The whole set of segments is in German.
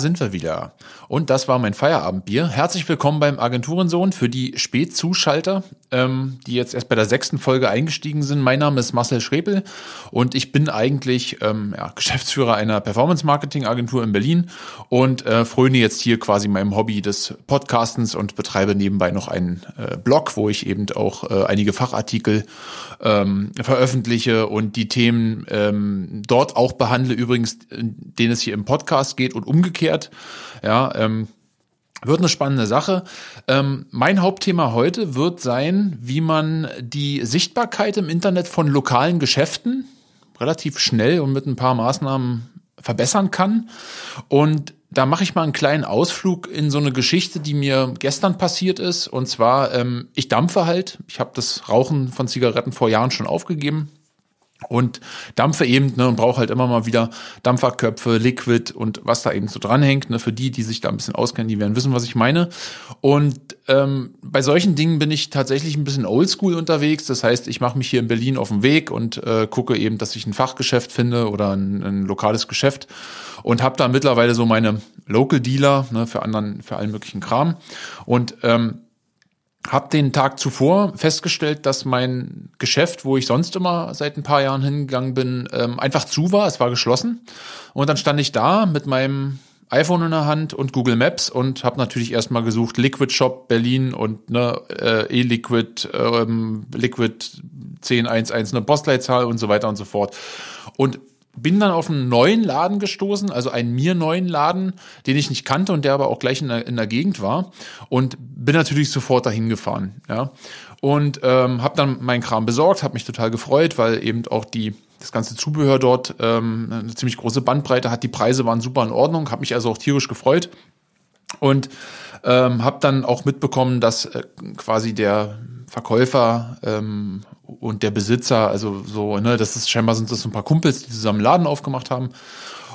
sind wir wieder. Und das war mein Feierabendbier. Herzlich willkommen beim Agenturensohn für die Spätzuschalter, ähm, die jetzt erst bei der sechsten Folge eingestiegen sind. Mein Name ist Marcel Schrepel und ich bin eigentlich ähm, ja, Geschäftsführer einer Performance-Marketing-Agentur in Berlin und äh, fröne jetzt hier quasi meinem Hobby des Podcastens und betreibe nebenbei noch einen äh, Blog, wo ich eben auch äh, einige Fachartikel ähm, veröffentliche und die Themen ähm, dort auch behandle, übrigens, denen es hier im Podcast geht und umgekehrt. Ja, ähm, wird eine spannende Sache. Ähm, mein Hauptthema heute wird sein, wie man die Sichtbarkeit im Internet von lokalen Geschäften relativ schnell und mit ein paar Maßnahmen verbessern kann. Und da mache ich mal einen kleinen Ausflug in so eine Geschichte, die mir gestern passiert ist. Und zwar, ähm, ich dampfe halt. Ich habe das Rauchen von Zigaretten vor Jahren schon aufgegeben und dampfe eben ne, und brauche halt immer mal wieder Dampferköpfe, Liquid und was da eben so dranhängt. Ne, für die, die sich da ein bisschen auskennen, die werden wissen, was ich meine. Und ähm, bei solchen Dingen bin ich tatsächlich ein bisschen oldschool unterwegs. Das heißt, ich mache mich hier in Berlin auf den Weg und äh, gucke eben, dass ich ein Fachgeschäft finde oder ein, ein lokales Geschäft und habe da mittlerweile so meine Local Dealer ne, für anderen, für allen möglichen Kram. Und ähm, habe den Tag zuvor festgestellt, dass mein Geschäft, wo ich sonst immer seit ein paar Jahren hingegangen bin, ähm, einfach zu war. Es war geschlossen. Und dann stand ich da mit meinem iPhone in der Hand und Google Maps und habe natürlich erstmal gesucht Liquid Shop Berlin und ne äh, E-Liquid ähm, Liquid 1011 eine Postleitzahl und so weiter und so fort. Und bin dann auf einen neuen Laden gestoßen, also einen mir neuen Laden, den ich nicht kannte und der aber auch gleich in der, in der Gegend war. Und bin natürlich sofort dahin gefahren, ja. Und ähm, habe dann meinen Kram besorgt, habe mich total gefreut, weil eben auch die das ganze Zubehör dort ähm, eine ziemlich große Bandbreite hat, die Preise waren super in Ordnung, habe mich also auch tierisch gefreut. Und ähm, habe dann auch mitbekommen, dass äh, quasi der Verkäufer ähm, und der Besitzer, also so, ne, das ist scheinbar sind das so ein paar Kumpels, die zusammen Laden aufgemacht haben.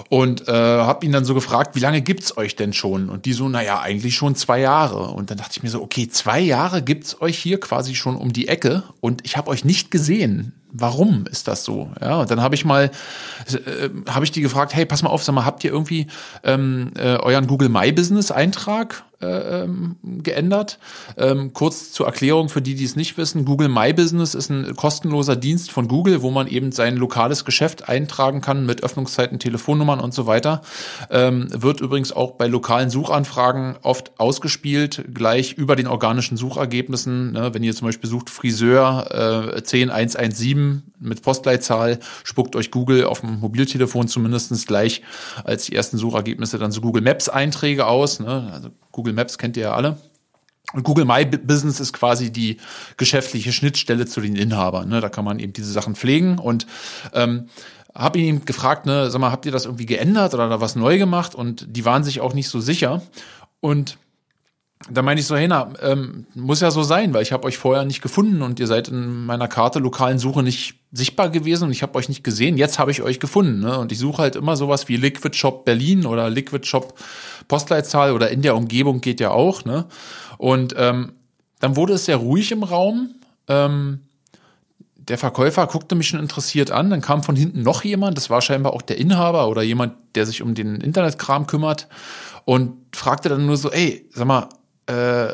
Und äh, habe ihn dann so gefragt, wie lange gibt's euch denn schon? Und die so, naja, eigentlich schon zwei Jahre. Und dann dachte ich mir so, okay, zwei Jahre gibt's euch hier quasi schon um die Ecke und ich habe euch nicht gesehen warum ist das so? Ja, und dann habe ich mal, äh, habe ich die gefragt, hey, pass mal auf, sag mal, habt ihr irgendwie ähm, äh, euren Google My Business Eintrag äh, ähm, geändert? Ähm, kurz zur Erklärung für die, die es nicht wissen: Google My Business ist ein kostenloser Dienst von Google, wo man eben sein lokales Geschäft eintragen kann mit Öffnungszeiten, Telefonnummern und so weiter. Ähm, wird übrigens auch bei lokalen Suchanfragen oft ausgespielt, gleich über den organischen Suchergebnissen. Ne? Wenn ihr zum Beispiel sucht Friseur äh, 10117 7 mit Postleitzahl spuckt euch Google auf dem Mobiltelefon zumindest gleich als die ersten Suchergebnisse dann so Google Maps Einträge aus. Ne? Also Google Maps kennt ihr ja alle. Und Google My Business ist quasi die geschäftliche Schnittstelle zu den Inhabern. Ne? Da kann man eben diese Sachen pflegen und ähm, habe ihn gefragt, ne, sag mal, habt ihr das irgendwie geändert oder da was neu gemacht? Und die waren sich auch nicht so sicher. Und da meine ich so, hey, na, ähm, muss ja so sein, weil ich habe euch vorher nicht gefunden und ihr seid in meiner Karte lokalen Suche nicht sichtbar gewesen und ich habe euch nicht gesehen. Jetzt habe ich euch gefunden. Ne? Und ich suche halt immer sowas wie Liquid Shop Berlin oder Liquid Shop Postleitzahl oder in der Umgebung geht ja auch. Ne? Und ähm, dann wurde es sehr ruhig im Raum. Ähm, der Verkäufer guckte mich schon interessiert an. Dann kam von hinten noch jemand. Das war scheinbar auch der Inhaber oder jemand, der sich um den Internetkram kümmert und fragte dann nur so, ey, sag mal, äh,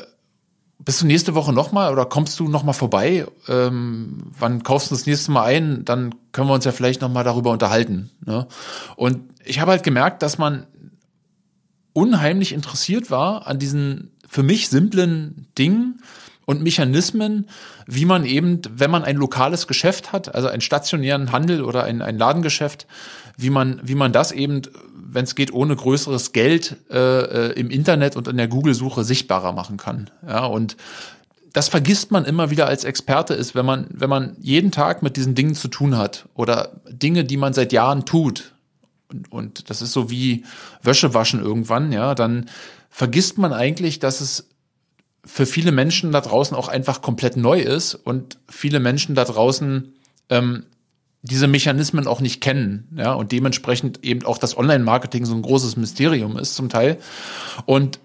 bist du nächste Woche nochmal oder kommst du nochmal vorbei? Ähm, wann kaufst du das nächste Mal ein? Dann können wir uns ja vielleicht nochmal darüber unterhalten. Ne? Und ich habe halt gemerkt, dass man unheimlich interessiert war an diesen für mich simplen Dingen und Mechanismen, wie man eben, wenn man ein lokales Geschäft hat, also einen stationären Handel oder ein, ein Ladengeschäft, wie man, wie man das eben wenn es geht, ohne größeres Geld äh, äh, im Internet und in der Google-Suche sichtbarer machen kann. Ja, und das vergisst man immer wieder als Experte ist, wenn man, wenn man jeden Tag mit diesen Dingen zu tun hat oder Dinge, die man seit Jahren tut. Und, und das ist so wie Wäsche waschen irgendwann, ja, dann vergisst man eigentlich, dass es für viele Menschen da draußen auch einfach komplett neu ist und viele Menschen da draußen ähm, diese Mechanismen auch nicht kennen, ja, und dementsprechend eben auch das Online-Marketing so ein großes Mysterium ist zum Teil. Und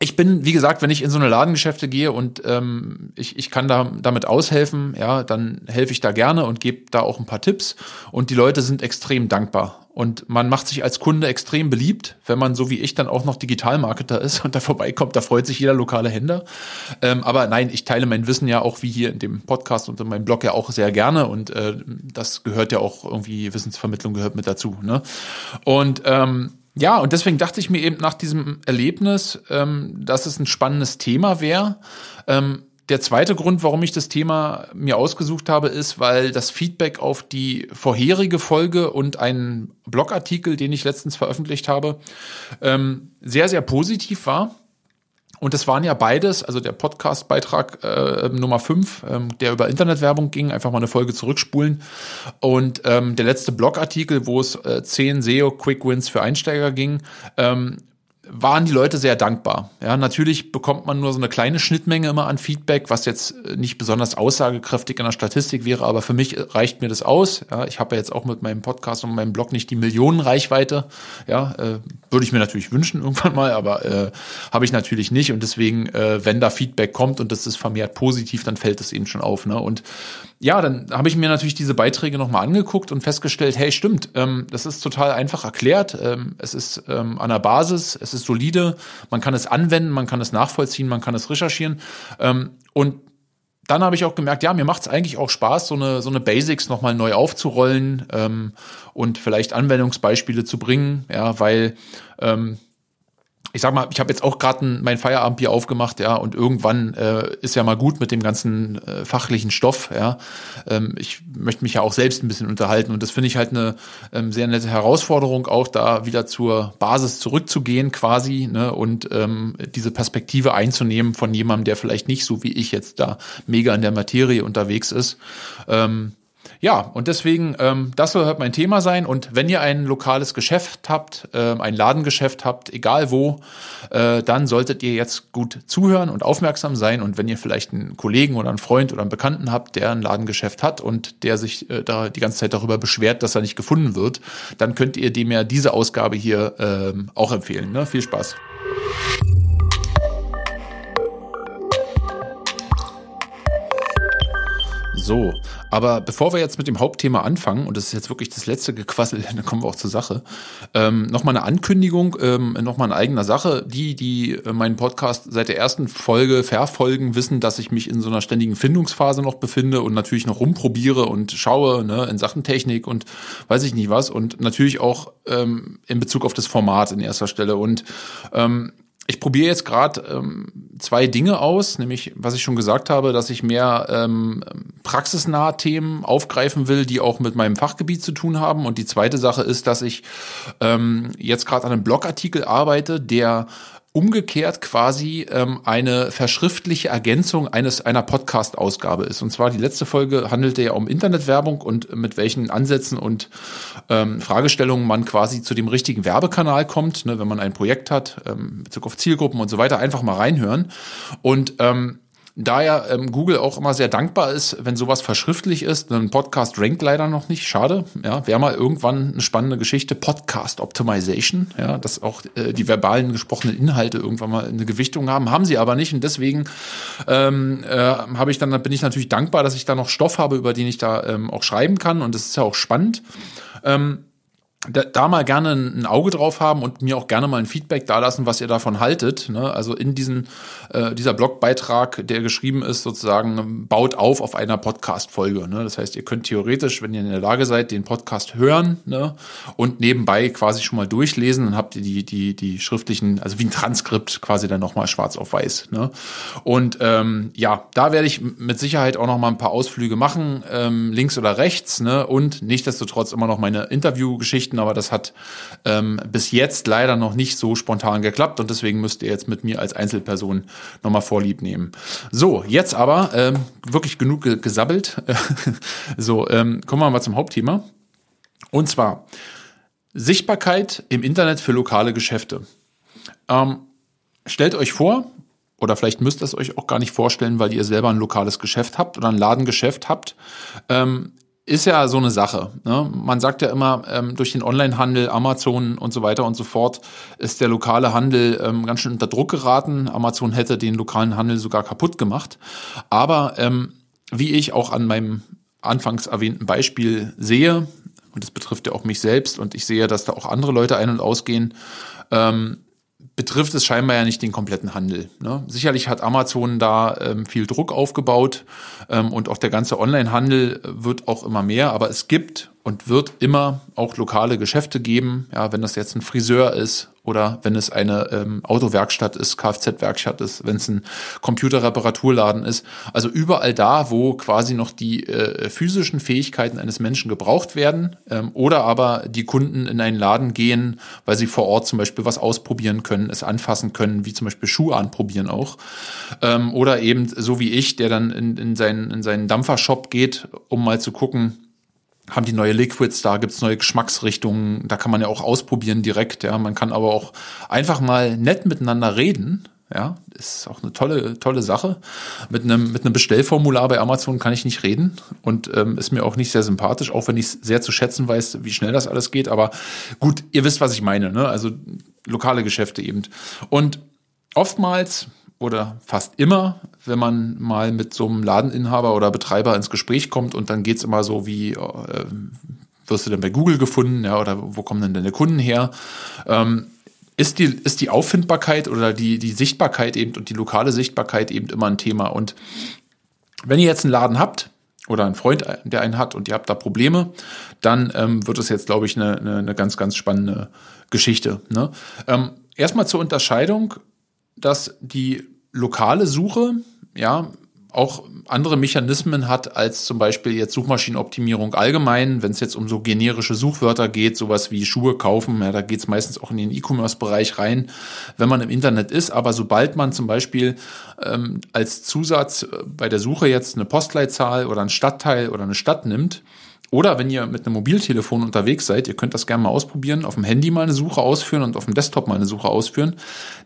ich bin, wie gesagt, wenn ich in so eine Ladengeschäfte gehe und ähm, ich, ich kann da damit aushelfen, ja, dann helfe ich da gerne und gebe da auch ein paar Tipps. Und die Leute sind extrem dankbar. Und man macht sich als Kunde extrem beliebt, wenn man so wie ich dann auch noch Digitalmarketer ist und da vorbeikommt, da freut sich jeder lokale Händler. Ähm, aber nein, ich teile mein Wissen ja auch wie hier in dem Podcast und in meinem Blog ja auch sehr gerne und äh, das gehört ja auch irgendwie, Wissensvermittlung gehört mit dazu. Ne? Und ähm, ja, und deswegen dachte ich mir eben nach diesem Erlebnis, ähm, dass es ein spannendes Thema wäre. Ähm, der zweite Grund, warum ich das Thema mir ausgesucht habe, ist, weil das Feedback auf die vorherige Folge und einen Blogartikel, den ich letztens veröffentlicht habe, ähm, sehr, sehr positiv war. Und das waren ja beides, also der Podcast-Beitrag äh, Nummer 5, ähm, der über Internetwerbung ging, einfach mal eine Folge zurückspulen. Und ähm, der letzte Blogartikel, wo es äh, 10 SEO-Quick-Wins für Einsteiger ging, ähm, waren die Leute sehr dankbar. Ja, natürlich bekommt man nur so eine kleine Schnittmenge immer an Feedback, was jetzt äh, nicht besonders aussagekräftig in der Statistik wäre, aber für mich reicht mir das aus. Ja, ich habe ja jetzt auch mit meinem Podcast und meinem Blog nicht die Millionenreichweite. Ja, äh, würde ich mir natürlich wünschen irgendwann mal, aber äh, habe ich natürlich nicht und deswegen, äh, wenn da Feedback kommt und das ist vermehrt positiv, dann fällt es eben schon auf. Ne? Und ja, dann habe ich mir natürlich diese Beiträge nochmal angeguckt und festgestellt, hey, stimmt, ähm, das ist total einfach erklärt. Ähm, es ist ähm, an der Basis, es ist solide, man kann es anwenden, man kann es nachvollziehen, man kann es recherchieren. Ähm, und dann habe ich auch gemerkt, ja, mir macht es eigentlich auch Spaß, so eine, so eine Basics nochmal neu aufzurollen ähm, und vielleicht Anwendungsbeispiele zu bringen, ja, weil ähm, ich sag mal, ich habe jetzt auch gerade mein Feierabendbier aufgemacht, ja, und irgendwann äh, ist ja mal gut mit dem ganzen äh, fachlichen Stoff, ja. Ähm, ich möchte mich ja auch selbst ein bisschen unterhalten und das finde ich halt eine ähm, sehr nette Herausforderung, auch da wieder zur Basis zurückzugehen quasi, ne, und ähm, diese Perspektive einzunehmen von jemandem, der vielleicht nicht so wie ich jetzt da mega in der Materie unterwegs ist. Ähm, ja, und deswegen, ähm, das soll halt mein Thema sein. Und wenn ihr ein lokales Geschäft habt, äh, ein Ladengeschäft habt, egal wo, äh, dann solltet ihr jetzt gut zuhören und aufmerksam sein. Und wenn ihr vielleicht einen Kollegen oder einen Freund oder einen Bekannten habt, der ein Ladengeschäft hat und der sich äh, da die ganze Zeit darüber beschwert, dass er nicht gefunden wird, dann könnt ihr dem ja diese Ausgabe hier äh, auch empfehlen. Ne? Viel Spaß. So, aber bevor wir jetzt mit dem Hauptthema anfangen, und das ist jetzt wirklich das letzte Gequassel, dann kommen wir auch zur Sache, ähm, nochmal eine Ankündigung, ähm, nochmal in eigener Sache. Die, die äh, meinen Podcast seit der ersten Folge verfolgen, wissen, dass ich mich in so einer ständigen Findungsphase noch befinde und natürlich noch rumprobiere und schaue ne, in Sachen Technik und weiß ich nicht was. Und natürlich auch ähm, in Bezug auf das Format in erster Stelle. Und ähm, ich probiere jetzt gerade ähm, zwei Dinge aus, nämlich was ich schon gesagt habe, dass ich mehr ähm, praxisnahe Themen aufgreifen will, die auch mit meinem Fachgebiet zu tun haben. Und die zweite Sache ist, dass ich ähm, jetzt gerade an einem Blogartikel arbeite, der umgekehrt quasi ähm, eine verschriftliche Ergänzung eines einer Podcast-Ausgabe ist. Und zwar die letzte Folge handelte ja um Internetwerbung und mit welchen Ansätzen und ähm, Fragestellungen man quasi zu dem richtigen Werbekanal kommt, ne, wenn man ein Projekt hat, ähm, Bezug auf Zielgruppen und so weiter, einfach mal reinhören. Und ähm, da ja ähm, Google auch immer sehr dankbar ist, wenn sowas verschriftlich ist. Ein Podcast rankt leider noch nicht, schade. Ja, wäre mal irgendwann eine spannende Geschichte. Podcast Optimization, ja, dass auch äh, die verbalen gesprochenen Inhalte irgendwann mal eine Gewichtung haben, haben sie aber nicht. Und deswegen ähm, äh, habe ich dann, bin ich natürlich dankbar, dass ich da noch Stoff habe, über den ich da ähm, auch schreiben kann. Und das ist ja auch spannend. Ähm, da, da mal gerne ein Auge drauf haben und mir auch gerne mal ein Feedback dalassen, was ihr davon haltet. Ne? Also in diesen, äh, dieser Blogbeitrag, der geschrieben ist, sozusagen baut auf auf einer Podcast-Folge. Ne? Das heißt, ihr könnt theoretisch, wenn ihr in der Lage seid, den Podcast hören ne? und nebenbei quasi schon mal durchlesen, dann habt ihr die, die, die schriftlichen, also wie ein Transkript quasi dann nochmal schwarz auf weiß. Ne? Und ähm, ja, da werde ich mit Sicherheit auch noch mal ein paar Ausflüge machen, ähm, links oder rechts. Ne? Und nichtsdestotrotz immer noch meine Interviewgeschichte Geschichten, aber das hat ähm, bis jetzt leider noch nicht so spontan geklappt und deswegen müsst ihr jetzt mit mir als Einzelperson nochmal Vorlieb nehmen. So, jetzt aber ähm, wirklich genug ge gesabbelt. so, ähm, kommen wir mal zum Hauptthema. Und zwar Sichtbarkeit im Internet für lokale Geschäfte. Ähm, stellt euch vor, oder vielleicht müsst ihr es euch auch gar nicht vorstellen, weil ihr selber ein lokales Geschäft habt oder ein Ladengeschäft habt. Ähm, ist ja so eine Sache. Ne? Man sagt ja immer, ähm, durch den Onlinehandel, Amazon und so weiter und so fort, ist der lokale Handel ähm, ganz schön unter Druck geraten. Amazon hätte den lokalen Handel sogar kaputt gemacht. Aber ähm, wie ich auch an meinem anfangs erwähnten Beispiel sehe, und das betrifft ja auch mich selbst, und ich sehe, dass da auch andere Leute ein- und ausgehen, ähm, betrifft es scheinbar ja nicht den kompletten Handel. Ne? Sicherlich hat Amazon da ähm, viel Druck aufgebaut ähm, und auch der ganze Online-Handel wird auch immer mehr, aber es gibt und wird immer auch lokale Geschäfte geben. Ja, wenn das jetzt ein Friseur ist oder wenn es eine ähm, Autowerkstatt ist, Kfz-Werkstatt ist, wenn es ein Computerreparaturladen ist. Also überall da, wo quasi noch die äh, physischen Fähigkeiten eines Menschen gebraucht werden ähm, oder aber die Kunden in einen Laden gehen, weil sie vor Ort zum Beispiel was ausprobieren können, es anfassen können, wie zum Beispiel Schuhe anprobieren auch. Ähm, oder eben so wie ich, der dann in, in, seinen, in seinen Dampfershop geht, um mal zu gucken, haben die neue Liquids da, gibt's neue Geschmacksrichtungen, da kann man ja auch ausprobieren direkt, ja. Man kann aber auch einfach mal nett miteinander reden. Ja, ist auch eine tolle, tolle Sache. Mit einem, mit einem Bestellformular bei Amazon kann ich nicht reden und ähm, ist mir auch nicht sehr sympathisch, auch wenn ich sehr zu schätzen weiß, wie schnell das alles geht. Aber gut, ihr wisst, was ich meine, ne? Also lokale Geschäfte eben. Und oftmals oder fast immer, wenn man mal mit so einem Ladeninhaber oder Betreiber ins Gespräch kommt und dann geht's immer so wie, äh, wirst du denn bei Google gefunden, ja, oder wo kommen denn deine Kunden her? Ähm, ist die, ist die Auffindbarkeit oder die, die Sichtbarkeit eben und die lokale Sichtbarkeit eben immer ein Thema. Und wenn ihr jetzt einen Laden habt oder einen Freund, der einen hat und ihr habt da Probleme, dann ähm, wird es jetzt, glaube ich, eine, eine, eine ganz, ganz spannende Geschichte. Ne? Ähm, erstmal zur Unterscheidung dass die lokale Suche ja auch andere Mechanismen hat als zum Beispiel jetzt Suchmaschinenoptimierung allgemein, wenn es jetzt um so generische Suchwörter geht, sowas wie Schuhe kaufen, ja, da geht es meistens auch in den E-Commerce-Bereich rein, wenn man im Internet ist. Aber sobald man zum Beispiel ähm, als Zusatz äh, bei der Suche jetzt eine Postleitzahl oder ein Stadtteil oder eine Stadt nimmt, oder wenn ihr mit einem Mobiltelefon unterwegs seid, ihr könnt das gerne mal ausprobieren, auf dem Handy mal eine Suche ausführen und auf dem Desktop mal eine Suche ausführen,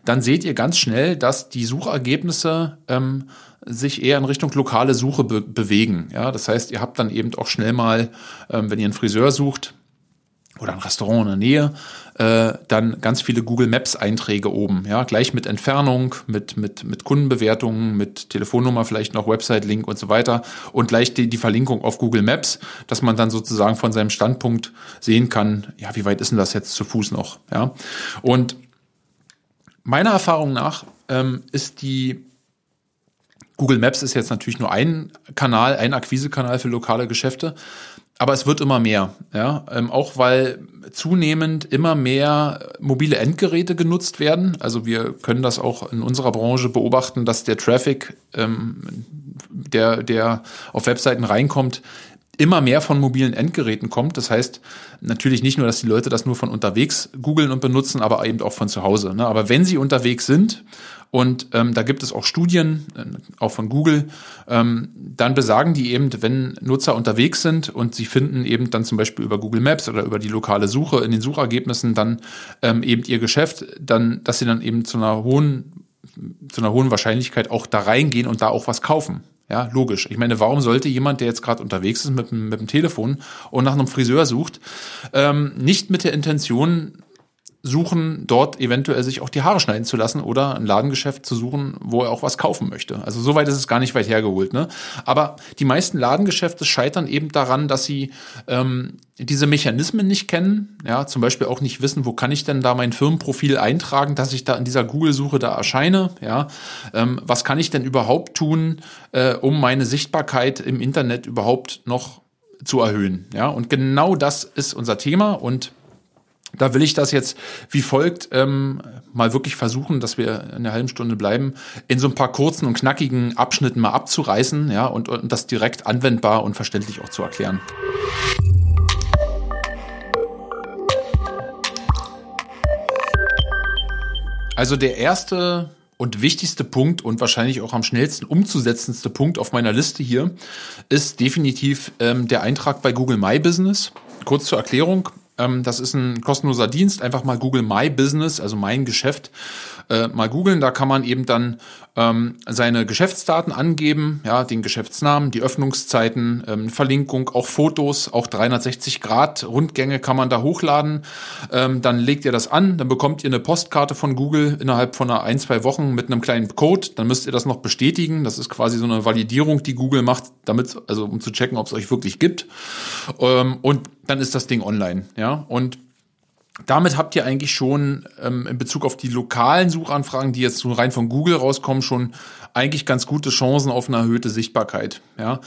dann seht ihr ganz schnell, dass die Suchergebnisse ähm, sich eher in Richtung lokale Suche be bewegen. Ja, das heißt, ihr habt dann eben auch schnell mal, ähm, wenn ihr einen Friseur sucht, oder ein Restaurant in der Nähe, äh, dann ganz viele Google Maps Einträge oben, ja, gleich mit Entfernung, mit, mit, mit Kundenbewertungen, mit Telefonnummer, vielleicht noch Website-Link und so weiter und gleich die, die Verlinkung auf Google Maps, dass man dann sozusagen von seinem Standpunkt sehen kann, ja, wie weit ist denn das jetzt zu Fuß noch, ja. Und meiner Erfahrung nach ähm, ist die Google Maps ist jetzt natürlich nur ein Kanal, ein Akquisekanal für lokale Geschäfte aber es wird immer mehr, ja, ähm, auch weil zunehmend immer mehr mobile Endgeräte genutzt werden. Also wir können das auch in unserer Branche beobachten, dass der Traffic, ähm, der der auf Webseiten reinkommt, immer mehr von mobilen Endgeräten kommt. Das heißt natürlich nicht nur, dass die Leute das nur von unterwegs googeln und benutzen, aber eben auch von zu Hause. Ne? Aber wenn sie unterwegs sind und ähm, da gibt es auch Studien, äh, auch von Google, ähm, dann besagen die eben, wenn Nutzer unterwegs sind und sie finden eben dann zum Beispiel über Google Maps oder über die lokale Suche in den Suchergebnissen dann ähm, eben ihr Geschäft, dann, dass sie dann eben zu einer hohen, zu einer hohen Wahrscheinlichkeit auch da reingehen und da auch was kaufen. Ja, logisch. Ich meine, warum sollte jemand, der jetzt gerade unterwegs ist mit, mit dem Telefon und nach einem Friseur sucht, ähm, nicht mit der Intention suchen, dort eventuell sich auch die Haare schneiden zu lassen oder ein Ladengeschäft zu suchen, wo er auch was kaufen möchte. Also soweit ist es gar nicht weit hergeholt. Ne? Aber die meisten Ladengeschäfte scheitern eben daran, dass sie ähm, diese Mechanismen nicht kennen. Ja, zum Beispiel auch nicht wissen, wo kann ich denn da mein Firmenprofil eintragen, dass ich da in dieser Google-Suche da erscheine. Ja, ähm, was kann ich denn überhaupt tun, äh, um meine Sichtbarkeit im Internet überhaupt noch zu erhöhen? Ja, und genau das ist unser Thema und da will ich das jetzt wie folgt ähm, mal wirklich versuchen, dass wir in einer halben Stunde bleiben, in so ein paar kurzen und knackigen Abschnitten mal abzureißen, ja, und, und das direkt anwendbar und verständlich auch zu erklären. Also der erste und wichtigste Punkt und wahrscheinlich auch am schnellsten umzusetzendste Punkt auf meiner Liste hier ist definitiv ähm, der Eintrag bei Google My Business. Kurz zur Erklärung. Ähm, das ist ein kostenloser Dienst. Einfach mal Google My Business, also mein Geschäft, äh, mal googeln. Da kann man eben dann ähm, seine Geschäftsdaten angeben, ja, den Geschäftsnamen, die Öffnungszeiten, ähm, Verlinkung, auch Fotos, auch 360 Grad Rundgänge kann man da hochladen. Ähm, dann legt ihr das an, dann bekommt ihr eine Postkarte von Google innerhalb von einer ein, zwei Wochen mit einem kleinen Code. Dann müsst ihr das noch bestätigen. Das ist quasi so eine Validierung, die Google macht, damit, also um zu checken, ob es euch wirklich gibt. Ähm, und dann ist das Ding online, ja. Und damit habt ihr eigentlich schon ähm, in Bezug auf die lokalen Suchanfragen, die jetzt so rein von Google rauskommen, schon eigentlich ganz gute Chancen auf eine erhöhte Sichtbarkeit. Ja.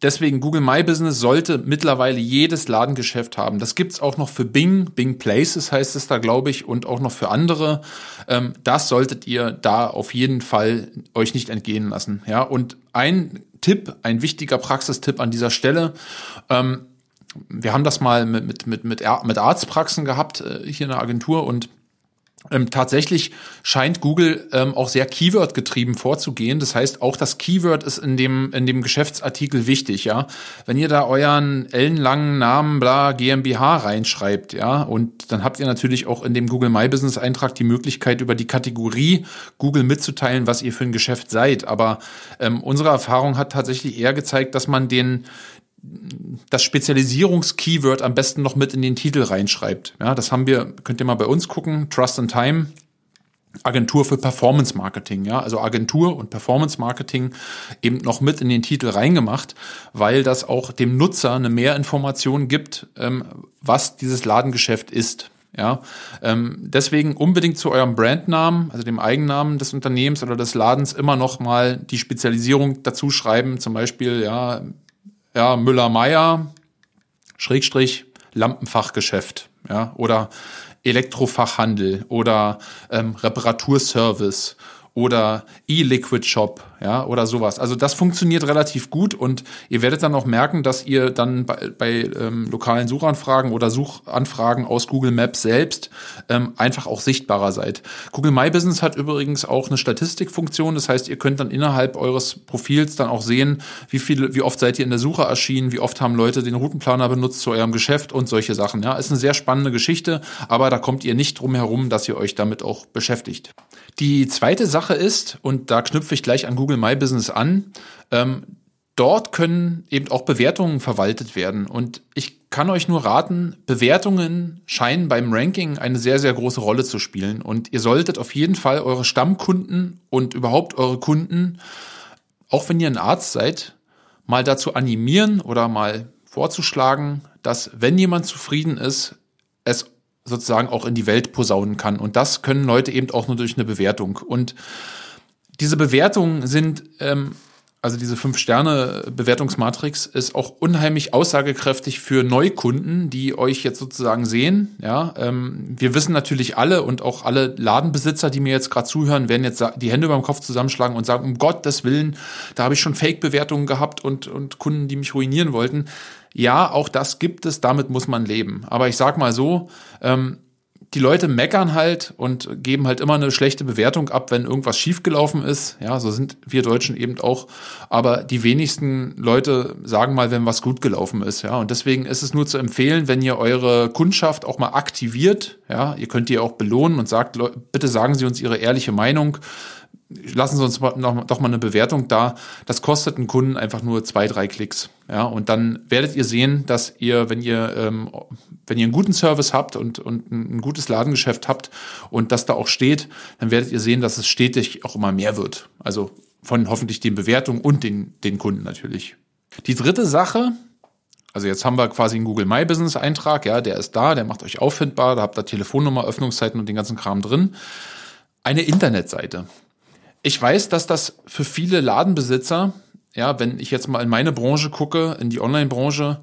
Deswegen Google My Business sollte mittlerweile jedes Ladengeschäft haben. Das gibt's auch noch für Bing, Bing Places heißt es da, glaube ich, und auch noch für andere. Ähm, das solltet ihr da auf jeden Fall euch nicht entgehen lassen. Ja, und ein Tipp, ein wichtiger Praxistipp an dieser Stelle. Ähm, wir haben das mal mit, mit, mit, mit, mit Arztpraxen gehabt äh, hier in der Agentur und ähm, tatsächlich scheint Google ähm, auch sehr Keyword getrieben vorzugehen. Das heißt, auch das Keyword ist in dem in dem Geschäftsartikel wichtig, ja. Wenn ihr da euren ellenlangen Namen bla GmbH reinschreibt, ja, und dann habt ihr natürlich auch in dem Google My Business Eintrag die Möglichkeit über die Kategorie Google mitzuteilen, was ihr für ein Geschäft seid. Aber ähm, unsere Erfahrung hat tatsächlich eher gezeigt, dass man den das Spezialisierungs-Keyword am besten noch mit in den Titel reinschreibt. Ja, das haben wir, könnt ihr mal bei uns gucken, Trust and Time, Agentur für Performance Marketing, ja, also Agentur und Performance Marketing eben noch mit in den Titel reingemacht, weil das auch dem Nutzer eine Mehrinformation gibt, ähm, was dieses Ladengeschäft ist. Ja, ähm, deswegen unbedingt zu eurem Brandnamen, also dem Eigennamen des Unternehmens oder des Ladens immer noch mal die Spezialisierung dazu schreiben, zum Beispiel ja ja, Müller-Meyer, Schrägstrich, Lampenfachgeschäft, ja, oder Elektrofachhandel oder ähm, Reparaturservice oder E-Liquid Shop, ja, oder sowas. Also das funktioniert relativ gut und ihr werdet dann auch merken, dass ihr dann bei, bei ähm, lokalen Suchanfragen oder Suchanfragen aus Google Maps selbst ähm, einfach auch sichtbarer seid. Google My Business hat übrigens auch eine Statistikfunktion, das heißt, ihr könnt dann innerhalb eures Profils dann auch sehen, wie viele, wie oft seid ihr in der Suche erschienen, wie oft haben Leute den Routenplaner benutzt zu eurem Geschäft und solche Sachen. Ja, ist eine sehr spannende Geschichte, aber da kommt ihr nicht drum herum, dass ihr euch damit auch beschäftigt. Die zweite Sache ist, und da knüpfe ich gleich an Google My Business an, ähm, dort können eben auch Bewertungen verwaltet werden. Und ich kann euch nur raten, Bewertungen scheinen beim Ranking eine sehr, sehr große Rolle zu spielen. Und ihr solltet auf jeden Fall eure Stammkunden und überhaupt eure Kunden, auch wenn ihr ein Arzt seid, mal dazu animieren oder mal vorzuschlagen, dass wenn jemand zufrieden ist, es sozusagen auch in die Welt posaunen kann. Und das können Leute eben auch nur durch eine Bewertung. Und diese Bewertungen sind, ähm, also diese Fünf-Sterne-Bewertungsmatrix ist auch unheimlich aussagekräftig für Neukunden, die euch jetzt sozusagen sehen. Ja, ähm, wir wissen natürlich alle und auch alle Ladenbesitzer, die mir jetzt gerade zuhören, werden jetzt die Hände über dem Kopf zusammenschlagen und sagen, um Gottes Willen, da habe ich schon Fake-Bewertungen gehabt und, und Kunden, die mich ruinieren wollten. Ja, auch das gibt es, damit muss man leben. Aber ich sag mal so, ähm, die Leute meckern halt und geben halt immer eine schlechte Bewertung ab, wenn irgendwas schiefgelaufen ist. Ja, so sind wir Deutschen eben auch. Aber die wenigsten Leute sagen mal, wenn was gut gelaufen ist. Ja, und deswegen ist es nur zu empfehlen, wenn ihr eure Kundschaft auch mal aktiviert. Ja, ihr könnt die auch belohnen und sagt, bitte sagen Sie uns Ihre ehrliche Meinung lassen Sie uns noch, doch mal eine Bewertung da. Das kostet einen Kunden einfach nur zwei, drei Klicks. Ja, und dann werdet ihr sehen, dass ihr, wenn ihr, ähm, wenn ihr einen guten Service habt und, und ein gutes Ladengeschäft habt und das da auch steht, dann werdet ihr sehen, dass es stetig auch immer mehr wird. Also von hoffentlich den Bewertungen und den, den Kunden natürlich. Die dritte Sache, also jetzt haben wir quasi einen Google My Business Eintrag, ja, der ist da, der macht euch auffindbar, da habt ihr Telefonnummer, Öffnungszeiten und den ganzen Kram drin. Eine Internetseite. Ich weiß, dass das für viele Ladenbesitzer, ja, wenn ich jetzt mal in meine Branche gucke, in die Online-Branche,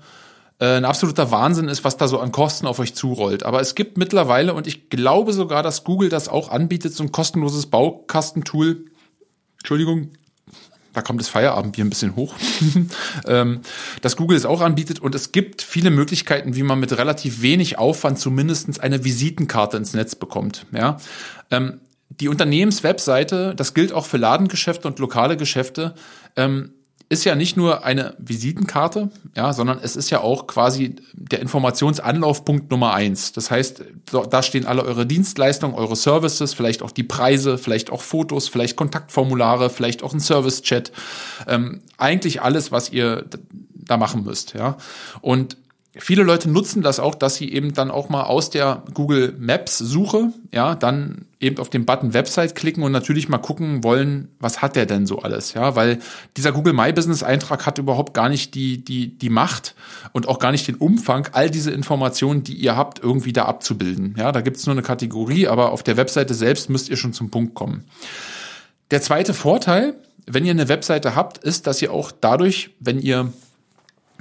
äh, ein absoluter Wahnsinn ist, was da so an Kosten auf euch zurollt. Aber es gibt mittlerweile, und ich glaube sogar, dass Google das auch anbietet, so ein kostenloses Baukastentool. Entschuldigung, da kommt das Feierabendbier ein bisschen hoch, ähm, dass Google es auch anbietet und es gibt viele Möglichkeiten, wie man mit relativ wenig Aufwand zumindest eine Visitenkarte ins Netz bekommt. Ja? Die Unternehmenswebseite, das gilt auch für Ladengeschäfte und lokale Geschäfte, ähm, ist ja nicht nur eine Visitenkarte, ja, sondern es ist ja auch quasi der Informationsanlaufpunkt Nummer eins. Das heißt, da stehen alle eure Dienstleistungen, eure Services, vielleicht auch die Preise, vielleicht auch Fotos, vielleicht Kontaktformulare, vielleicht auch ein Service-Chat. Ähm, eigentlich alles, was ihr da machen müsst, ja. Und viele Leute nutzen das auch, dass sie eben dann auch mal aus der Google Maps Suche, ja, dann eben auf den Button Website klicken und natürlich mal gucken wollen, was hat der denn so alles, ja, weil dieser Google My Business Eintrag hat überhaupt gar nicht die, die, die Macht und auch gar nicht den Umfang, all diese Informationen, die ihr habt, irgendwie da abzubilden, ja, da gibt's nur eine Kategorie, aber auf der Webseite selbst müsst ihr schon zum Punkt kommen. Der zweite Vorteil, wenn ihr eine Webseite habt, ist, dass ihr auch dadurch, wenn ihr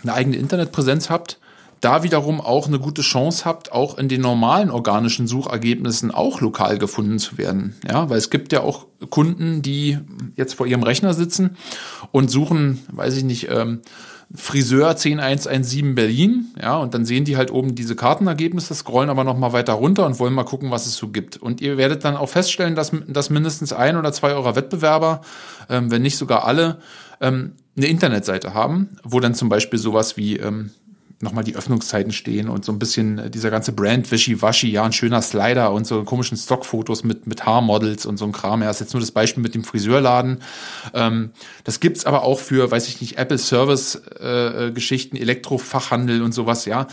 eine eigene Internetpräsenz habt, da wiederum auch eine gute Chance habt, auch in den normalen organischen Suchergebnissen auch lokal gefunden zu werden. Ja, weil es gibt ja auch Kunden, die jetzt vor ihrem Rechner sitzen und suchen, weiß ich nicht, ähm, Friseur 10117 Berlin, ja, und dann sehen die halt oben diese Kartenergebnisse, scrollen aber noch mal weiter runter und wollen mal gucken, was es so gibt. Und ihr werdet dann auch feststellen, dass, dass mindestens ein oder zwei eurer Wettbewerber, ähm, wenn nicht sogar alle, ähm, eine Internetseite haben, wo dann zum Beispiel sowas wie ähm, nochmal die Öffnungszeiten stehen und so ein bisschen äh, dieser ganze Brand Wischiwaschi, ja, ein schöner Slider und so komischen Stockfotos mit, mit Haarmodels und so ein Kram. Ja, ist jetzt nur das Beispiel mit dem Friseurladen. Ähm, das gibt's aber auch für, weiß ich nicht, Apple Service äh, Geschichten, Elektrofachhandel und sowas, ja.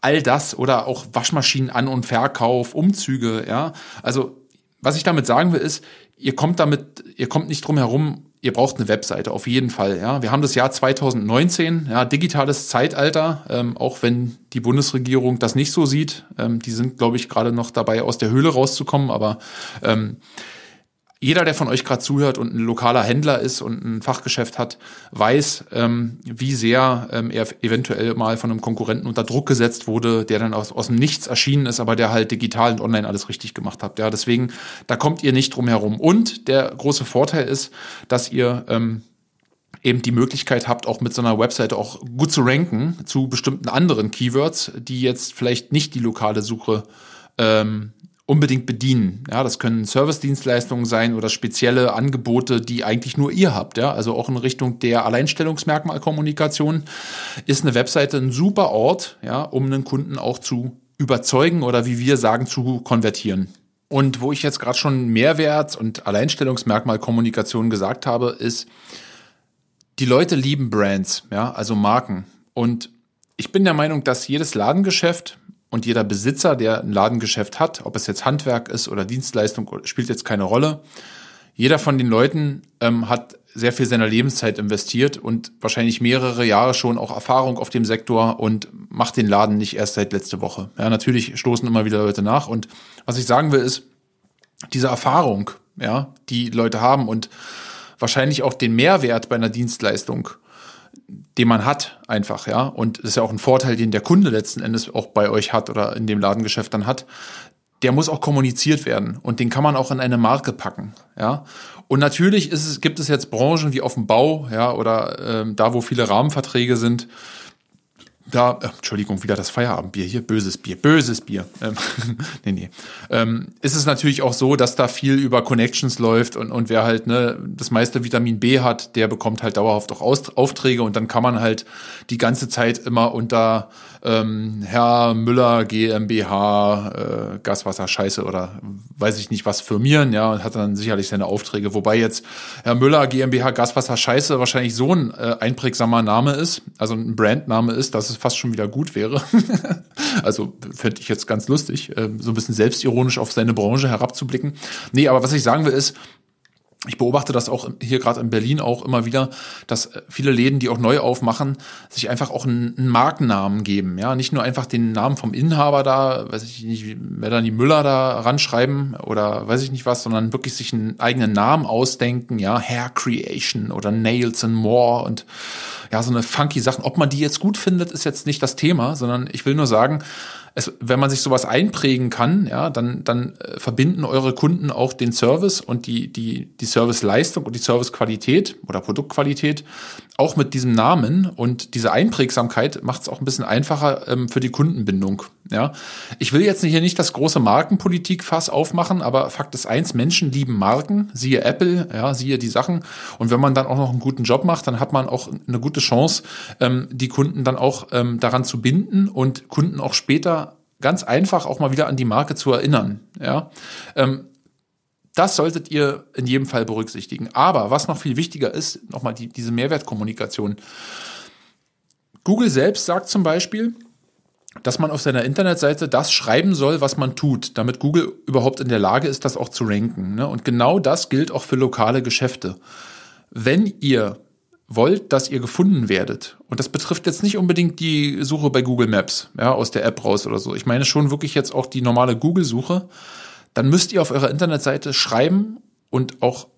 All das oder auch Waschmaschinen an und Verkauf, Umzüge, ja. Also, was ich damit sagen will, ist, ihr kommt damit, ihr kommt nicht drum herum, ihr braucht eine Webseite, auf jeden Fall. Ja, wir haben das Jahr 2019, ja, digitales Zeitalter, ähm, auch wenn die Bundesregierung das nicht so sieht. Ähm, die sind, glaube ich, gerade noch dabei, aus der Höhle rauszukommen, aber ähm, jeder, der von euch gerade zuhört und ein lokaler Händler ist und ein Fachgeschäft hat, weiß, ähm, wie sehr ähm, er eventuell mal von einem Konkurrenten unter Druck gesetzt wurde, der dann aus, aus dem Nichts erschienen ist, aber der halt digital und online alles richtig gemacht hat. Ja, deswegen, da kommt ihr nicht drum herum. Und der große Vorteil ist, dass ihr ähm, eben die Möglichkeit habt, auch mit so einer Webseite auch gut zu ranken zu bestimmten anderen Keywords, die jetzt vielleicht nicht die lokale Suche ähm, unbedingt bedienen. Ja, das können Service-Dienstleistungen sein oder spezielle Angebote, die eigentlich nur ihr habt. Ja, also auch in Richtung der Alleinstellungsmerkmalkommunikation ist eine Webseite ein super Ort, ja, um einen Kunden auch zu überzeugen oder wie wir sagen, zu konvertieren. Und wo ich jetzt gerade schon Mehrwert und Alleinstellungsmerkmalkommunikation gesagt habe, ist, die Leute lieben Brands, ja, also Marken. Und ich bin der Meinung, dass jedes Ladengeschäft und jeder Besitzer, der ein Ladengeschäft hat, ob es jetzt Handwerk ist oder Dienstleistung, spielt jetzt keine Rolle. Jeder von den Leuten ähm, hat sehr viel seiner Lebenszeit investiert und wahrscheinlich mehrere Jahre schon auch Erfahrung auf dem Sektor und macht den Laden nicht erst seit letzte Woche. Ja, natürlich stoßen immer wieder Leute nach. Und was ich sagen will, ist, diese Erfahrung, ja, die Leute haben und wahrscheinlich auch den Mehrwert bei einer Dienstleistung den man hat, einfach, ja. Und das ist ja auch ein Vorteil, den der Kunde letzten Endes auch bei euch hat oder in dem Ladengeschäft dann hat. Der muss auch kommuniziert werden und den kann man auch in eine Marke packen, ja. Und natürlich ist es, gibt es jetzt Branchen wie auf dem Bau, ja, oder ähm, da, wo viele Rahmenverträge sind, da, äh, Entschuldigung, wieder das Feierabendbier hier, böses Bier, böses Bier. Ähm, nee, nee. Ähm, ist es natürlich auch so, dass da viel über Connections läuft und, und wer halt ne, das meiste Vitamin B hat, der bekommt halt dauerhaft auch Aus Aufträge und dann kann man halt die ganze Zeit immer unter ähm, Herr Müller GmbH äh, Gaswasser Scheiße oder weiß ich nicht was firmieren, ja, und hat dann sicherlich seine Aufträge. Wobei jetzt Herr Müller GmbH Gaswasser Scheiße wahrscheinlich so ein äh, einprägsamer Name ist, also ein Brandname ist, dass es fast schon wieder gut wäre. also fände ich jetzt ganz lustig, äh, so ein bisschen selbstironisch auf seine Branche herabzublicken. Nee, aber was ich sagen will ist, ich beobachte das auch hier gerade in Berlin auch immer wieder, dass äh, viele Läden, die auch neu aufmachen, sich einfach auch einen, Markennamen geben. Ja, nicht nur einfach den Namen vom Inhaber da, weiß ich nicht, Melanie Müller da ranschreiben oder weiß ich nicht was, sondern wirklich sich einen eigenen Namen ausdenken. Ja, Hair Creation oder Nails and More und ja, so eine funky Sachen. Ob man die jetzt gut findet, ist jetzt nicht das Thema, sondern ich will nur sagen, es, wenn man sich sowas einprägen kann, ja, dann, dann äh, verbinden eure Kunden auch den Service und die, die, die Serviceleistung und die Servicequalität oder Produktqualität auch mit diesem Namen und diese Einprägsamkeit macht es auch ein bisschen einfacher ähm, für die Kundenbindung. Ja, ich will jetzt hier nicht das große Markenpolitik-Fass aufmachen, aber Fakt ist eins, Menschen lieben Marken, siehe Apple, ja, siehe die Sachen. Und wenn man dann auch noch einen guten Job macht, dann hat man auch eine gute Chance, ähm, die Kunden dann auch ähm, daran zu binden und Kunden auch später ganz einfach auch mal wieder an die Marke zu erinnern. Ja, ähm, das solltet ihr in jedem Fall berücksichtigen. Aber was noch viel wichtiger ist, nochmal die, diese Mehrwertkommunikation. Google selbst sagt zum Beispiel, dass man auf seiner Internetseite das schreiben soll, was man tut, damit Google überhaupt in der Lage ist, das auch zu ranken. Ne? Und genau das gilt auch für lokale Geschäfte. Wenn ihr wollt, dass ihr gefunden werdet, und das betrifft jetzt nicht unbedingt die Suche bei Google Maps, ja, aus der App raus oder so. Ich meine schon wirklich jetzt auch die normale Google-Suche, dann müsst ihr auf eurer Internetseite schreiben und auch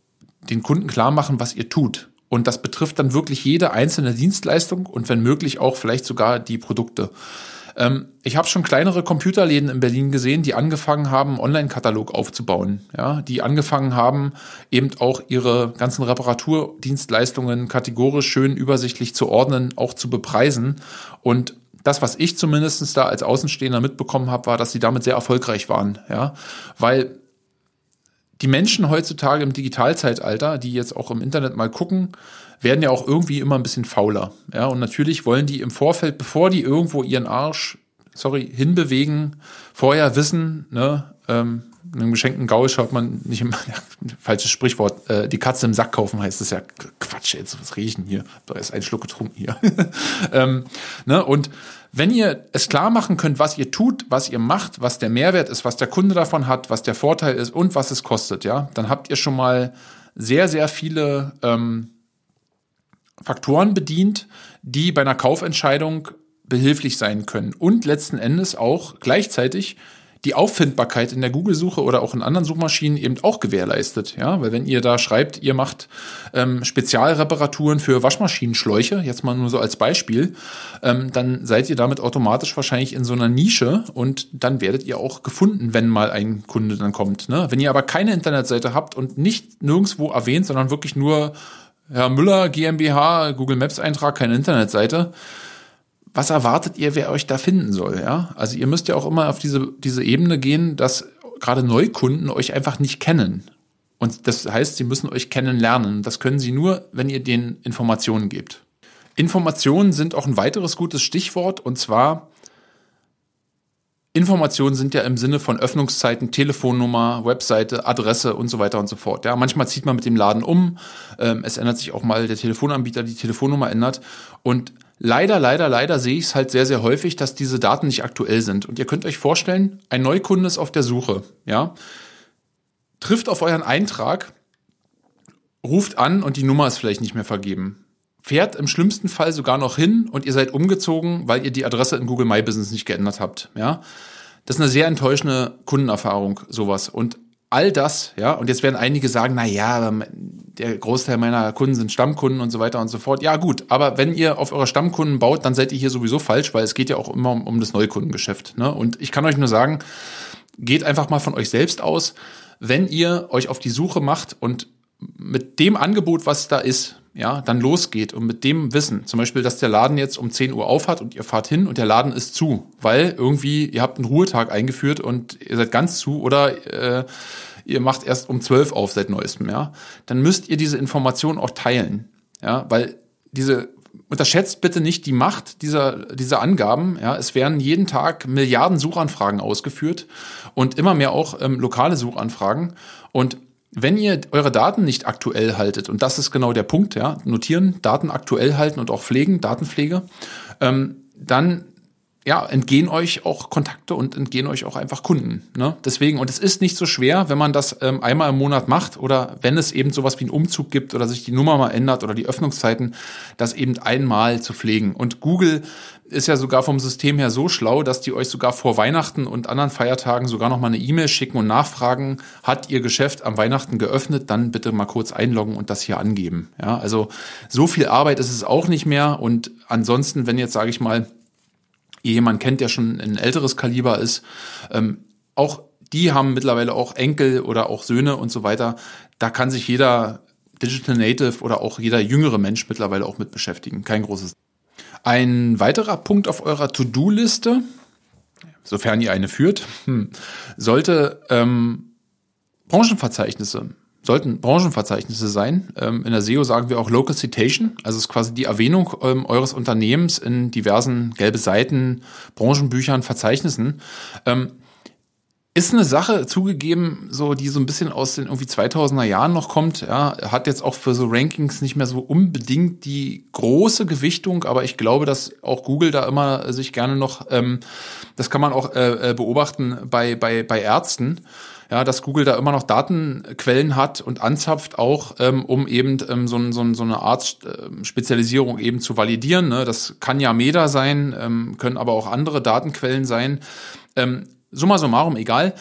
den Kunden klar machen, was ihr tut. Und das betrifft dann wirklich jede einzelne Dienstleistung und wenn möglich auch vielleicht sogar die Produkte. Ähm, ich habe schon kleinere Computerläden in Berlin gesehen, die angefangen haben, Online-Katalog aufzubauen. Ja, die angefangen haben, eben auch ihre ganzen Reparaturdienstleistungen kategorisch schön übersichtlich zu ordnen, auch zu bepreisen. Und das, was ich zumindest da als Außenstehender mitbekommen habe, war, dass sie damit sehr erfolgreich waren. Ja, weil die Menschen heutzutage im Digitalzeitalter, die jetzt auch im Internet mal gucken, werden ja auch irgendwie immer ein bisschen fauler. Ja, und natürlich wollen die im Vorfeld, bevor die irgendwo ihren Arsch, sorry, hinbewegen, vorher wissen, ne, ähm, einem geschenkten Gaul schaut man nicht im, ja, falsches Sprichwort, äh, die Katze im Sack kaufen heißt das ja Quatsch, jetzt was riechen hier, da ist ein Schluck getrunken hier. ähm, ne, und wenn ihr es klar machen könnt, was ihr tut, was ihr macht, was der Mehrwert ist, was der Kunde davon hat, was der Vorteil ist und was es kostet, ja, dann habt ihr schon mal sehr, sehr viele ähm, Faktoren bedient, die bei einer Kaufentscheidung behilflich sein können und letzten Endes auch gleichzeitig die Auffindbarkeit in der Google-Suche oder auch in anderen Suchmaschinen eben auch gewährleistet. Ja, weil wenn ihr da schreibt, ihr macht ähm, Spezialreparaturen für Waschmaschinenschläuche, jetzt mal nur so als Beispiel, ähm, dann seid ihr damit automatisch wahrscheinlich in so einer Nische und dann werdet ihr auch gefunden, wenn mal ein Kunde dann kommt. Ne? Wenn ihr aber keine Internetseite habt und nicht nirgendwo erwähnt, sondern wirklich nur Herr Müller GmbH, Google Maps Eintrag, keine Internetseite. Was erwartet ihr, wer euch da finden soll? Ja, also ihr müsst ja auch immer auf diese, diese Ebene gehen, dass gerade Neukunden euch einfach nicht kennen. Und das heißt, sie müssen euch kennenlernen. Das können sie nur, wenn ihr denen Informationen gebt. Informationen sind auch ein weiteres gutes Stichwort und zwar Informationen sind ja im Sinne von Öffnungszeiten, Telefonnummer, Webseite, Adresse und so weiter und so fort. Ja, manchmal zieht man mit dem Laden um. Ähm, es ändert sich auch mal der Telefonanbieter, die Telefonnummer ändert. Und leider, leider, leider sehe ich es halt sehr, sehr häufig, dass diese Daten nicht aktuell sind. Und ihr könnt euch vorstellen, ein Neukunde ist auf der Suche, ja, trifft auf euren Eintrag, ruft an und die Nummer ist vielleicht nicht mehr vergeben. Fährt im schlimmsten Fall sogar noch hin und ihr seid umgezogen, weil ihr die Adresse in Google My Business nicht geändert habt, ja. Das ist eine sehr enttäuschende Kundenerfahrung, sowas. Und all das, ja, und jetzt werden einige sagen, na ja, der Großteil meiner Kunden sind Stammkunden und so weiter und so fort. Ja, gut, aber wenn ihr auf eure Stammkunden baut, dann seid ihr hier sowieso falsch, weil es geht ja auch immer um, um das Neukundengeschäft. Ne? Und ich kann euch nur sagen, geht einfach mal von euch selbst aus, wenn ihr euch auf die Suche macht und mit dem Angebot, was da ist, ja, dann losgeht und mit dem Wissen, zum Beispiel, dass der Laden jetzt um 10 Uhr aufhat und ihr fahrt hin und der Laden ist zu, weil irgendwie ihr habt einen Ruhetag eingeführt und ihr seid ganz zu oder äh, ihr macht erst um 12 auf seit neuestem, ja, dann müsst ihr diese Information auch teilen, ja, weil diese unterschätzt bitte nicht die Macht dieser, dieser Angaben. Ja, es werden jeden Tag Milliarden Suchanfragen ausgeführt und immer mehr auch ähm, lokale Suchanfragen. Und wenn ihr eure Daten nicht aktuell haltet, und das ist genau der Punkt, ja, notieren, Daten aktuell halten und auch pflegen, Datenpflege, ähm, dann ja, entgehen euch auch Kontakte und entgehen euch auch einfach Kunden. Ne? Deswegen, und es ist nicht so schwer, wenn man das ähm, einmal im Monat macht oder wenn es eben sowas wie einen Umzug gibt oder sich die Nummer mal ändert oder die Öffnungszeiten, das eben einmal zu pflegen. Und Google ist ja sogar vom System her so schlau, dass die euch sogar vor Weihnachten und anderen Feiertagen sogar noch mal eine E-Mail schicken und nachfragen, hat ihr Geschäft am Weihnachten geöffnet, dann bitte mal kurz einloggen und das hier angeben. Ja, also so viel Arbeit ist es auch nicht mehr und ansonsten, wenn jetzt sage ich mal ihr jemand kennt, der schon ein älteres Kaliber ist, ähm, auch die haben mittlerweile auch Enkel oder auch Söhne und so weiter. Da kann sich jeder Digital Native oder auch jeder jüngere Mensch mittlerweile auch mit beschäftigen. Kein großes. Ein weiterer Punkt auf eurer To-Do-Liste, sofern ihr eine führt, hm, sollte ähm, Branchenverzeichnisse sollten Branchenverzeichnisse sein. Ähm, in der SEO sagen wir auch Local Citation, also ist quasi die Erwähnung ähm, eures Unternehmens in diversen gelbe Seiten, Branchenbüchern, Verzeichnissen. Ähm, ist eine Sache zugegeben, so die so ein bisschen aus den irgendwie 2000er Jahren noch kommt. Ja, hat jetzt auch für so Rankings nicht mehr so unbedingt die große Gewichtung, aber ich glaube, dass auch Google da immer sich gerne noch, ähm, das kann man auch äh, äh beobachten bei bei bei Ärzten ja, dass Google da immer noch Datenquellen hat und anzapft auch, ähm, um eben ähm, so, so, so eine Art äh, Spezialisierung eben zu validieren. Ne? Das kann ja Meda sein, ähm, können aber auch andere Datenquellen sein. Ähm, summa summarum, egal.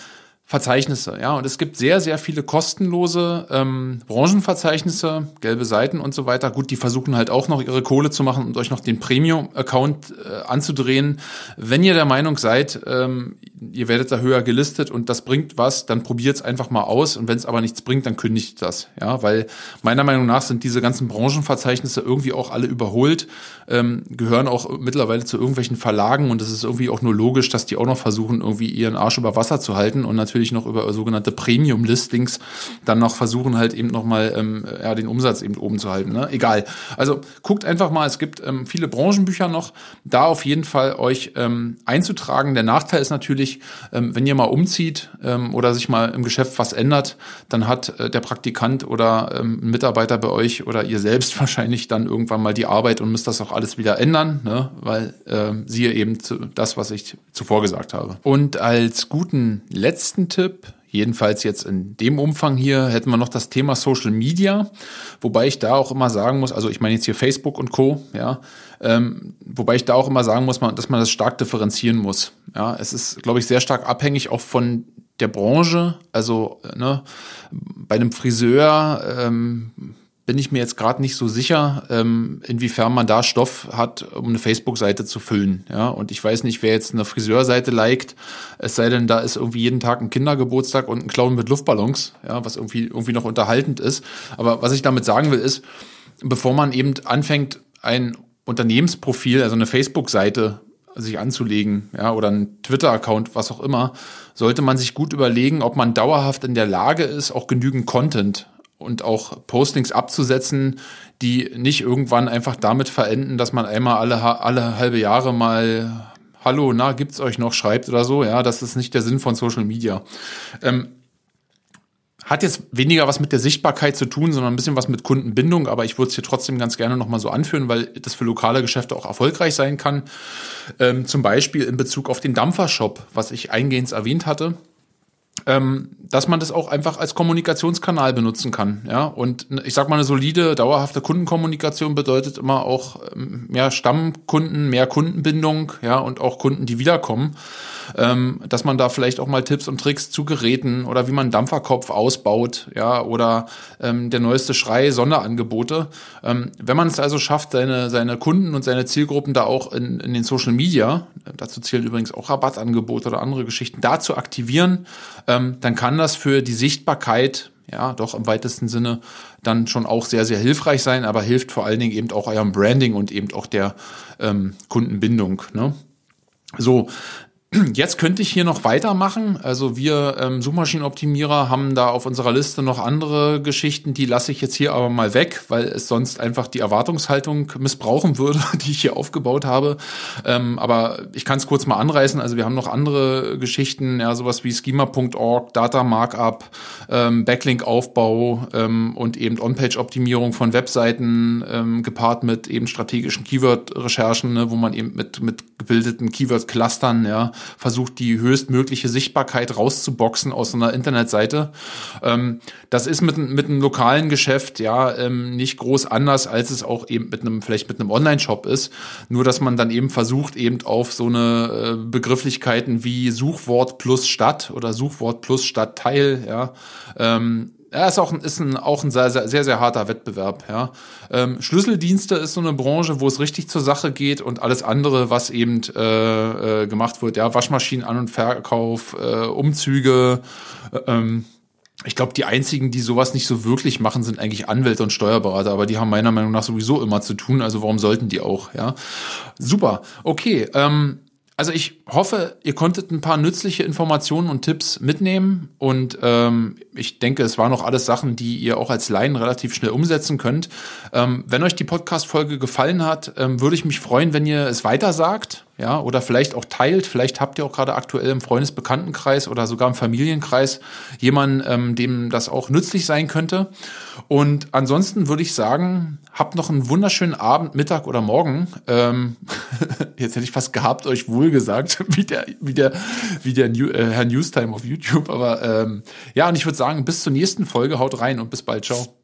Verzeichnisse, ja, und es gibt sehr, sehr viele kostenlose ähm, Branchenverzeichnisse, gelbe Seiten und so weiter. Gut, die versuchen halt auch noch ihre Kohle zu machen und euch noch den Premium-Account äh, anzudrehen. Wenn ihr der Meinung seid, ähm, ihr werdet da höher gelistet und das bringt was, dann probiert es einfach mal aus und wenn es aber nichts bringt, dann kündigt das, ja, weil meiner Meinung nach sind diese ganzen Branchenverzeichnisse irgendwie auch alle überholt, ähm, gehören auch mittlerweile zu irgendwelchen Verlagen und es ist irgendwie auch nur logisch, dass die auch noch versuchen, irgendwie ihren Arsch über Wasser zu halten und natürlich noch über sogenannte Premium-Listings dann noch versuchen halt eben nochmal ähm, ja, den Umsatz eben oben zu halten. Ne? Egal. Also guckt einfach mal, es gibt ähm, viele Branchenbücher noch, da auf jeden Fall euch ähm, einzutragen. Der Nachteil ist natürlich, ähm, wenn ihr mal umzieht ähm, oder sich mal im Geschäft was ändert, dann hat äh, der Praktikant oder ähm, ein Mitarbeiter bei euch oder ihr selbst wahrscheinlich dann irgendwann mal die Arbeit und müsst das auch alles wieder ändern, ne? weil äh, siehe eben zu, das, was ich zuvor gesagt habe. Und als guten letzten Tipp, jedenfalls jetzt in dem Umfang hier, hätten wir noch das Thema Social Media, wobei ich da auch immer sagen muss, also ich meine jetzt hier Facebook und Co., ja, ähm, wobei ich da auch immer sagen muss, dass man das stark differenzieren muss. Ja, es ist, glaube ich, sehr stark abhängig auch von der Branche. Also ne, bei einem Friseur ähm, bin ich mir jetzt gerade nicht so sicher, ähm, inwiefern man da Stoff hat, um eine Facebook-Seite zu füllen. Ja, und ich weiß nicht, wer jetzt eine Friseurseite liked, es sei denn, da ist irgendwie jeden Tag ein Kindergeburtstag und ein Clown mit Luftballons, ja, was irgendwie irgendwie noch unterhaltend ist. Aber was ich damit sagen will, ist, bevor man eben anfängt, ein Unternehmensprofil, also eine Facebook-Seite sich anzulegen, ja, oder ein Twitter-Account, was auch immer, sollte man sich gut überlegen, ob man dauerhaft in der Lage ist, auch genügend Content und auch Postings abzusetzen, die nicht irgendwann einfach damit verenden, dass man einmal alle, alle halbe Jahre mal Hallo, na, gibt's euch noch, schreibt oder so. Ja, das ist nicht der Sinn von Social Media. Ähm, hat jetzt weniger was mit der Sichtbarkeit zu tun, sondern ein bisschen was mit Kundenbindung, aber ich würde es hier trotzdem ganz gerne nochmal so anführen, weil das für lokale Geschäfte auch erfolgreich sein kann. Ähm, zum Beispiel in Bezug auf den Dampfershop, was ich eingehend erwähnt hatte ähm, dass man das auch einfach als Kommunikationskanal benutzen kann. Ja, und ich sag mal, eine solide, dauerhafte Kundenkommunikation bedeutet immer auch ähm, mehr Stammkunden, mehr Kundenbindung, ja, und auch Kunden, die wiederkommen ähm, dass man da vielleicht auch mal Tipps und Tricks zu Geräten oder wie man Dampferkopf ausbaut, ja, oder ähm, der neueste Schrei, Sonderangebote. Ähm, wenn man es also schafft, seine, seine Kunden und seine Zielgruppen da auch in, in den Social Media, dazu zählen übrigens auch Rabattangebote oder andere Geschichten, da zu aktivieren, ähm, dann kann das für die Sichtbarkeit ja, doch im weitesten Sinne dann schon auch sehr, sehr hilfreich sein, aber hilft vor allen Dingen eben auch eurem Branding und eben auch der ähm, Kundenbindung. Ne? So, Jetzt könnte ich hier noch weitermachen. Also wir ähm, Suchmaschinenoptimierer haben da auf unserer Liste noch andere Geschichten, die lasse ich jetzt hier aber mal weg, weil es sonst einfach die Erwartungshaltung missbrauchen würde, die ich hier aufgebaut habe. Ähm, aber ich kann es kurz mal anreißen. Also wir haben noch andere Geschichten, ja, sowas wie schema.org, Data Markup, ähm, Backlink-Aufbau ähm, und eben On-Page-Optimierung von Webseiten ähm, gepaart mit eben strategischen Keyword-Recherchen, ne, wo man eben mit, mit gebildeten Keyword-Clustern, ja, versucht, die höchstmögliche Sichtbarkeit rauszuboxen aus einer Internetseite. Ähm, das ist mit, mit einem lokalen Geschäft ja ähm, nicht groß anders, als es auch eben mit einem, vielleicht mit einem Online-Shop ist. Nur, dass man dann eben versucht, eben auf so eine äh, Begrifflichkeiten wie Suchwort plus Stadt oder Suchwort plus Stadtteil, ja, ähm, ja, ist auch, ist ein, auch ein sehr, sehr, sehr, sehr harter Wettbewerb. Ja. Ähm, Schlüsseldienste ist so eine Branche, wo es richtig zur Sache geht und alles andere, was eben äh, äh, gemacht wird, ja, Waschmaschinen An- und Verkauf, äh, Umzüge. Äh, ähm, ich glaube, die einzigen, die sowas nicht so wirklich machen, sind eigentlich Anwälte und Steuerberater, aber die haben meiner Meinung nach sowieso immer zu tun, also warum sollten die auch, ja? Super, okay. Ähm, also ich hoffe, ihr konntet ein paar nützliche Informationen und Tipps mitnehmen und ähm, ich denke, es waren noch alles Sachen, die ihr auch als Laien relativ schnell umsetzen könnt. Ähm, wenn euch die Podcast-Folge gefallen hat, ähm, würde ich mich freuen, wenn ihr es weiter sagt ja, oder vielleicht auch teilt. Vielleicht habt ihr auch gerade aktuell im Freundesbekanntenkreis oder sogar im Familienkreis jemanden, ähm, dem das auch nützlich sein könnte. Und ansonsten würde ich sagen, habt noch einen wunderschönen Abend, Mittag oder Morgen. Ähm, jetzt hätte ich fast gehabt, euch wohl gesagt, wie der, wie der, wie der New, äh, Herr Newstime auf YouTube. Aber ähm, ja, und ich würde sagen, bis zur nächsten Folge, haut rein und bis bald, ciao.